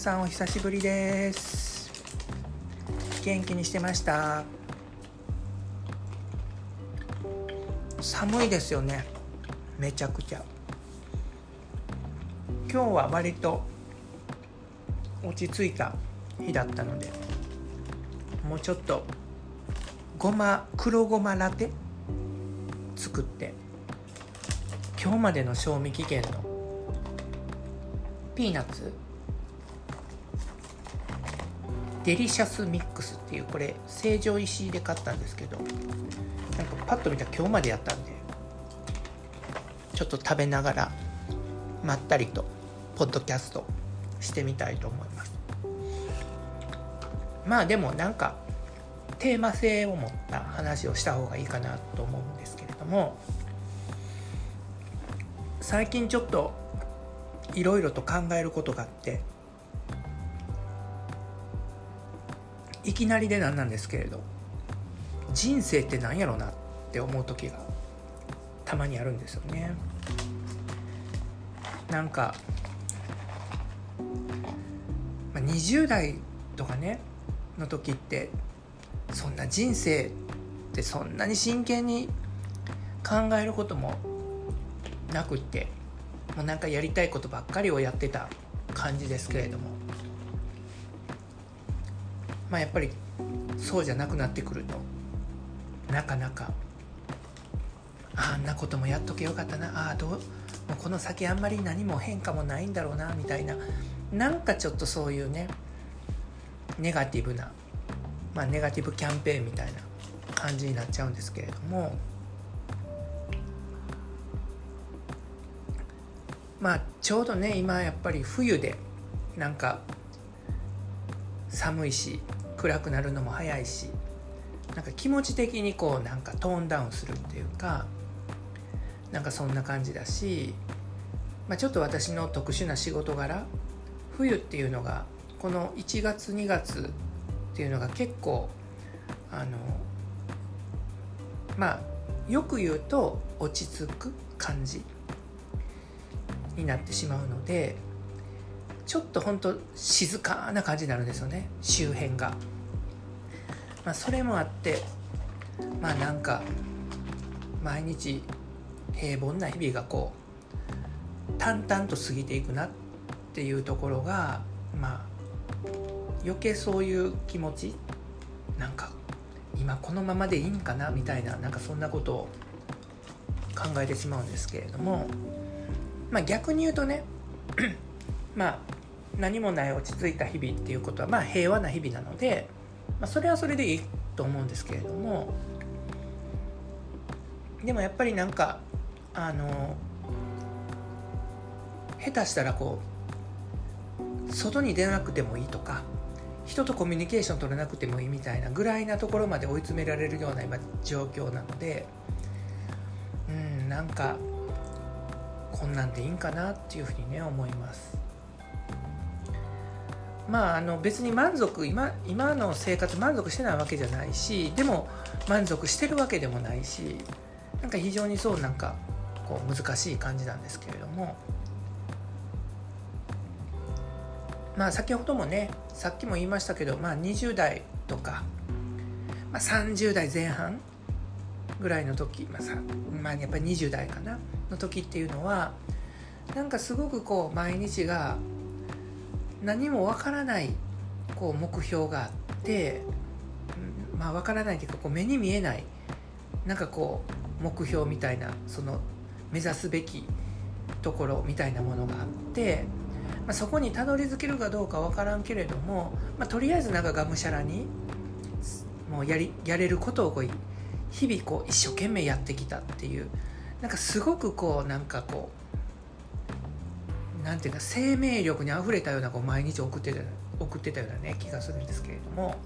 さんお久しぶりです。元気にしてました？寒いですよね。めちゃくちゃ。今日は割と落ち着いた日だったのでもうちょっとごま黒ごまラテ作って今日までの賞味期限のピーナッツデリシャスミックスっていうこれ成城石井で買ったんですけどなんかパッと見たら今日までやったんでちょっと食べながらまったりとポッドキャストしてみたいと思います。まあでもなんかテーマ性を持った話をした方がいいかなと思うんですけれども最近ちょっといろいろと考えることがあっていきなりでなんなんですけれど人生って何やろなって思う時がたまにあるんですよね。なんか、まあ、20代とかねの時ってそんな人生ってそんなに真剣に考えることもなくってもうなんかやりたいことばっかりをやってた感じですけれどもまあやっぱりそうじゃなくなってくると。なかなか。あんなこともやっとけよかったな。あどうもうこの先あんまり何も変化もないんだろうなみたいな。なんかちょっとそういうねネガティブなまあネガティブキャンペーンみたいな感じになっちゃうんですけれども。まあちょうどね今やっぱり冬でなんか寒いし暗くなるのも早いしなんか気持ち的にこうなんかトーンダウンするっていうかなんかそんな感じだし、まあ、ちょっと私の特殊な仕事柄冬っていうのがこの1月2月っていうのが結構あのまあよく言うと落ち着く感じになってしまうのでちょっとほんと静かな感じになるんですよね周辺が。まあ、それもあってまあなんか毎日平凡な日々がこう淡々と過ぎていくなっていうところがまあ余計そういう気持ちなんか今このままでいいんかなみたいななんかそんなことを考えてしまうんですけれどもまあ逆に言うとね まあ何もない落ち着いた日々っていうことはまあ平和な日々なので、まあ、それはそれでいいと思うんですけれどもでもやっぱりなんかあの下手したらこう外に出なくてもいいとか人とコミュニケーション取らなくてもいいみたいなぐらいなところまで追い詰められるような今状況なのでうんなんかこんなんでいいんかなっていうふうにね思います。まああの別に満足今今の生活満足してないわけじゃないしでも満足してるわけでもないしなんか非常にそうなんかこう難しい感じなんですけれども。まあ先ほどもねさっきも言いましたけど、まあ、20代とか、まあ、30代前半ぐらいの時、まあさまあ、やっぱり20代かなの時っていうのはなんかすごくこう毎日が何もわからないこう目標があってまあわからないというかこう目に見えないなんかこう目標みたいなその目指すべきところみたいなものがあってまあ、そこにたどり着けるかどうか分からんけれども、まあ、とりあえずなんかがむしゃらにもうやりやれることをこう日々こう一生懸命やってきたっていうなんかすごくこうなんかこうなんていうか生命力にあふれたようなこう毎日送ってた送ってたようなね気がするんですけれども。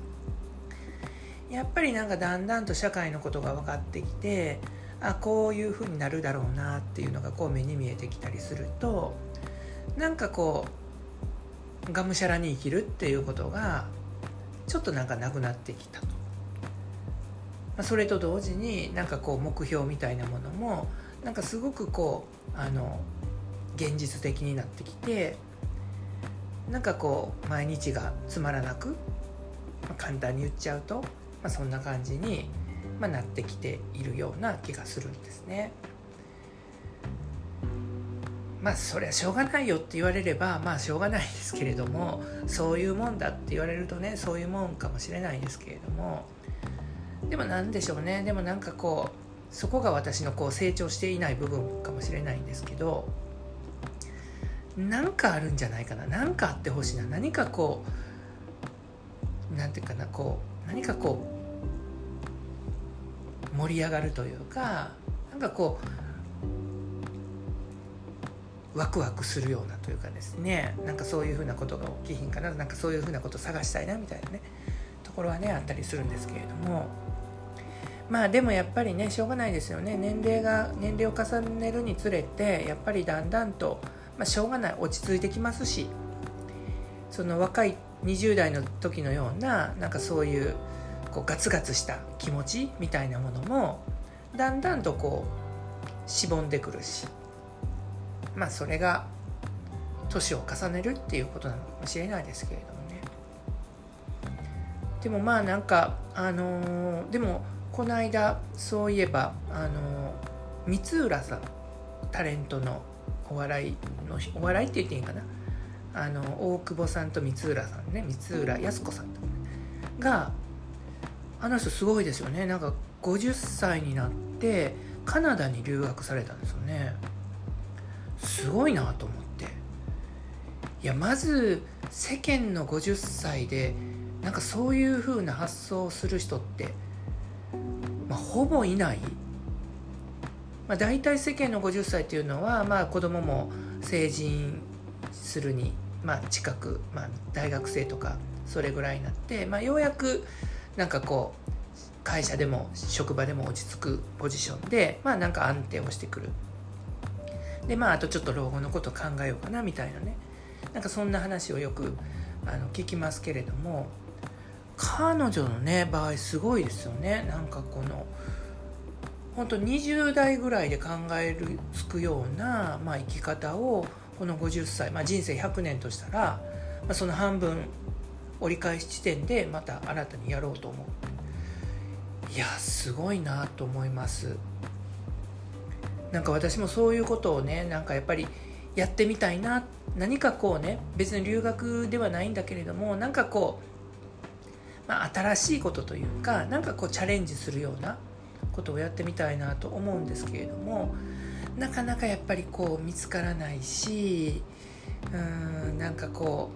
やっぱりなんかだんだんと社会のことが分かってきてあこういうふうになるだろうなっていうのがこう目に見えてきたりするとなんかこうがむしゃらに生きるっていうことがちょっとなんかなくなってきたと、まあ、それと同時になんかこう目標みたいなものもなんかすごくこうあの現実的になってきてなんかこう毎日がつまらなく、まあ、簡単に言っちゃうと、まあ、そんな感じに、まあ、なってきているような気がするんですね。まあそれはしょうがないよって言われればまあしょうがないですけれどもそういうもんだって言われるとねそういうもんかもしれないですけれどもでも何でしょうねでもなんかこうそこが私のこう成長していない部分かもしれないんですけど何かあるんじゃないかな。何かあってほしいな。何かこう何て言うかな。こう何かこう盛り上がるというかなんかこうワクワクするようなというかですね。なんかそういうふうなことが起きひんかな。なんかそういうふうなことを探したいなみたいなね。ところはねあったりするんですけれども。まあでもやっぱりねしょうがないですよね。年齢が年齢を重ねるにつれてやっぱりだんだんとまあ、しょうがない。落ち着いてきますしその若い20代の時のようななんかそういうこうガツガツした気持ちみたいなものもだんだんとこうしぼんでくるしまあそれが年を重ねるっていうことなのかもしれないですけれどもね。でもまあなんかあのー、でもこの間そういえばあのー、光浦さんタレントのお笑いのお笑いって言っていいんかな？あの大久保さんと光浦さんね光浦靖子さんとかがあの人すごいですよね。なんか50歳になってカナダに留学されたんですよね。すごいなと思って。いやまず世間の50歳でなんかそういう風な発想をする人って、まあ、ほぼいない。まあ、大体世間の50歳っていうのは、まあ、子供も成人するに、まあ、近く、まあ、大学生とかそれぐらいになって、まあ、ようやくなんかこう会社でも職場でも落ち着くポジションで、まあ、なんか安定をしてくる。でまああとちょっと老後のこと考えようかなみたいなね。なんかそんな話をよくあの聞きますけれども彼女のね場合すごいですよね。なんかこの本当20代ぐらいで考えるつくような、まあ、生き方をこの50歳、まあ、人生100年としたら、まあ、その半分折り返し地点でまた新たにやろうと思ういやすごいなと思います。なんか私もそういうことをねなんかやっぱりやってみたいな何かこうね別に留学ではないんだけれどもなんかこう、まあ、新しいことというかなんかこうチャレンジするようなことをやってみたいなと思うんですけれどもなかなかやっぱりこう見つからないしうーんなんかこ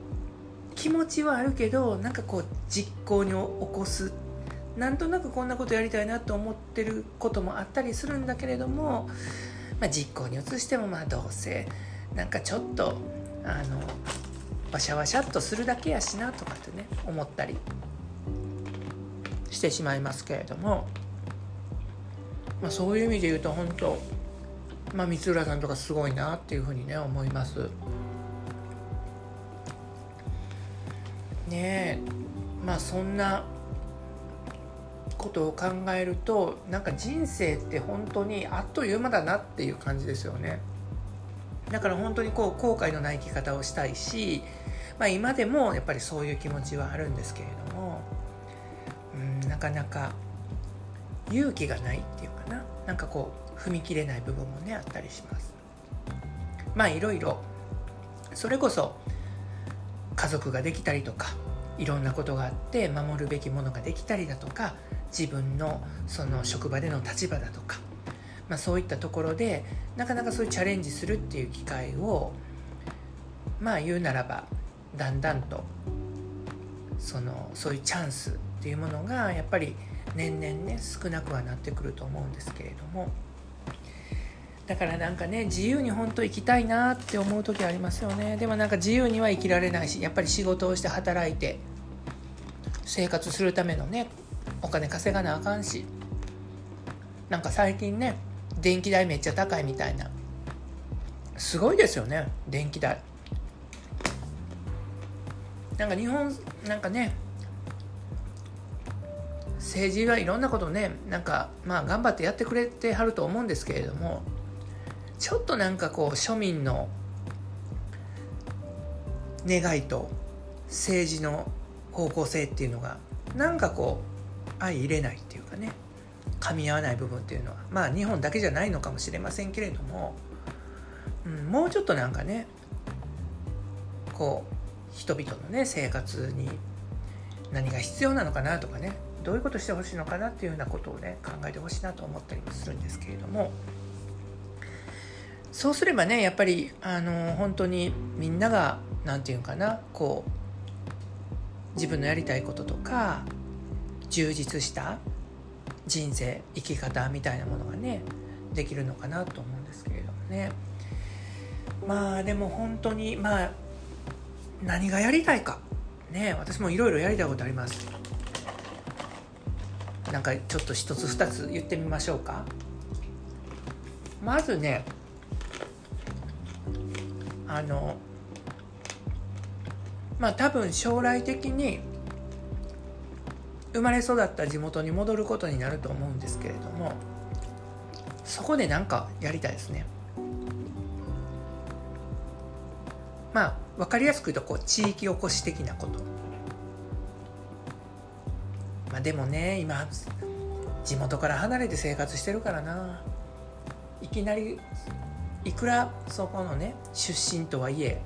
う気持ちはあるけどなんかこう実行に起こす。なんとなくこんなことやりたいなと思ってることもあったりするんだけれども、まあ、実行に移してもまあどうせなんかちょっとあのわしゃわしゃっとするだけやしなとかってね思ったりしてしまいますけれども。まあ、そういう意味で言うと本当、まあ、三浦さんとかすごいなっていうふうにね思います。ねえまあそんなことを考えるとなんか人生って本当にあっという間だなっていう感じですよね。だから本当にこう後悔のない生き方をしたいし、まあ、今でもやっぱりそういう気持ちはあるんですけれども、うん、なかなか勇気がないっていうかな。なんかこう踏み切れない部分もねあったりします。まあいろいろそれこそ家族ができたりとかいろんなことがあって守るべきものができたりだとか自分のその職場での立場だとか、まあ、そういったところでなかなかそういうチャレンジするっていう機会をまあ言うならばだんだんとそのそういうチャンスっていうものがやっぱり年々ね少なくはなってくると思うんですけれども。だからなんかね自由に本当生きたいなって思う時ありますよね。でもなんか自由には生きられないしやっぱり仕事をして働いて生活するためのねお金稼がなあかんし。なんか最近ね電気代めっちゃ高いみたいな。すごいですよね電気代。なんか日本なんかね政治はいろんなことねなんかまあ頑張ってやってくれてはると思うんですけれどもちょっとなんかこう庶民の願いと政治の方向性っていうのがなんかこう相入れないっていうかね噛み合わない部分っていうのはまあ日本だけじゃないのかもしれませんけれども、うん、もうちょっとなんかねこう人々のね生活に何が必要なのかなとかねどういうことしてほしいのかなっていうようなことをね考えてほしいなと思ったりもするんですけれども。そうすればねやっぱりあの本当にみんなが何て言うかなこう自分のやりたいこととか充実した人生生き方みたいなものがねできるのかなと思うんですけれどもね。まあでも本当にまあ何がやりたいか。ね私もいろいろやりたいことあります。なんかちょっと一つ二つ言ってみましょうか。まずねあのまあ多分将来的に生まれ育った地元に戻ることになると思うんですけれどもそこで何かやりたいですね。まあ分かりやすく言うとこう地域おこし的なこと。あでもね今地元から離れて生活してるからな。いきなりいくらそこのね出身とはいえ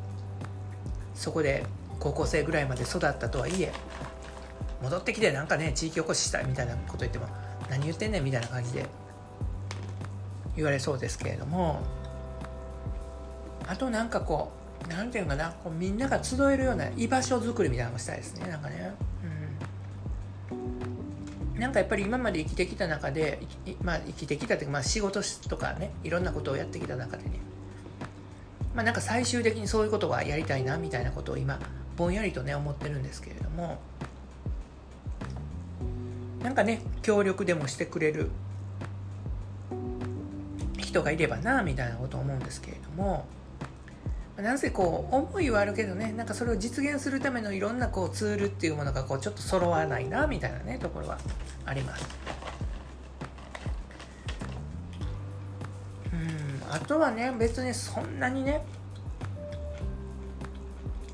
そこで高校生ぐらいまで育ったとはいえ戻ってきてなんかね地域おこししたいみたいなこと言っても何言ってんねんみたいな感じで言われそうですけれども。あとなんかこう何て言うのかなこうみんなが集えるような居場所づくりみたいなのをしたいですねなんかね。なんかやっぱり今まで生きてきた中でまあ生きてきたというか、まあ、仕事とかねいろんなことをやってきた中でね。まあなんか最終的にそういうことはやりたいなみたいなことを今ぼんやりとね思ってるんですけれども。なんかね協力でもしてくれる人がいればなみたいなことを思うんですけれども。なんせこう思いはあるけどねなんかそれを実現するためのいろんなこうツールっていうものがこうちょっと揃わないなみたいなねところはあります。うんあとはね別にそんなにね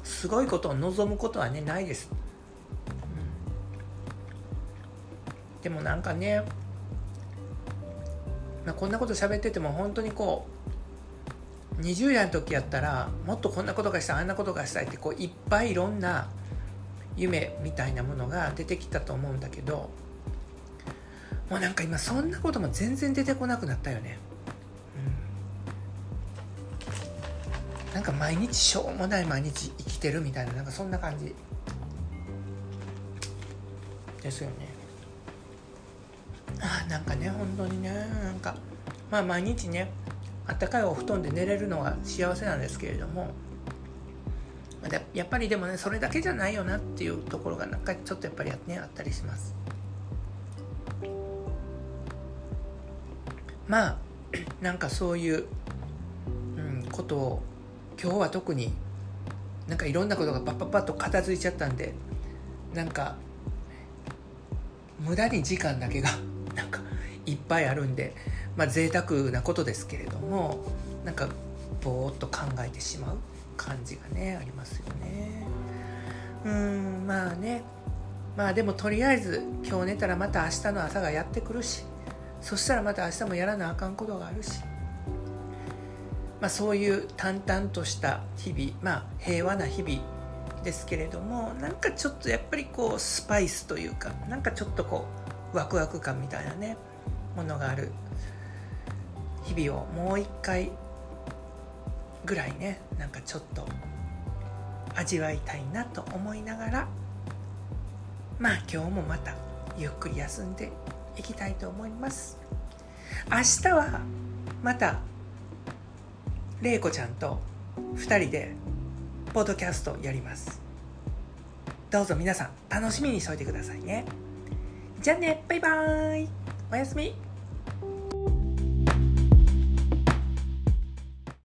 すごいことを望むことはねないです。でもなんかね、まあ、こんなこと喋ってても本当にこう20代の時やったらもっとこんなことがしたいあんなことがしたいってこういっぱいいろんな夢みたいなものが出てきたと思うんだけどもうなんか今そんなことも全然出てこなくなったよね。うん、なんか毎日しょうもない毎日生きてるみたいななんかそんな感じですよね。あなんかね本当にねなんかまあ毎日ねあったかいお布団で寝れるのが幸せなんですけれどもやっぱりでもねそれだけじゃないよなっていうところがなんかちょっとやっぱりねあったりします。まあ なんかそういう、うん、ことを今日は特になんかいろんなことがパッパッパッと片付いちゃったんでなんか無駄に時間だけがなんかいっぱいあるんでまあ贅沢なことですけれどもなんかぼーっと考えてしまう感じがねありますよね。うんまあね。まあでもとりあえず今日寝たらまた明日の朝がやってくるしそしたらまた明日もやらなあかんことがあるしまあそういう淡々とした日々まあ平和な日々ですけれどもなんかちょっとやっぱりこうスパイスというかなんかちょっとこうワクワク感みたいなねものがある日々をもう一回ぐらいねなんかちょっと味わいたいなと思いながらまあ今日もまたゆっくり休んでいきたいと思います。明日はまた玲子ちゃんと2人でポッドキャストやります。どうぞ皆さん楽しみにしといてくださいね。じゃあねバイバーイ。おやすみ。